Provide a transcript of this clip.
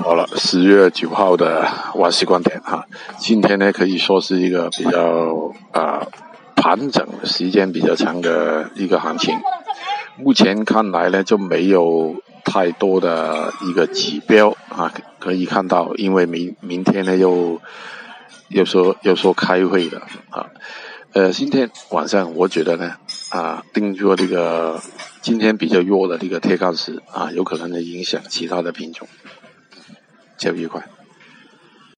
好了，十月九号的万西观点哈，今天呢可以说是一个比较啊盘整时间比较长的一个行情。目前看来呢就没有太多的一个指标啊可以看到，因为明明天呢又又说又说开会的啊，呃，今天晚上我觉得呢啊定做这个今天比较弱的这个铁矿石啊，有可能呢影响其他的品种。切不愉快。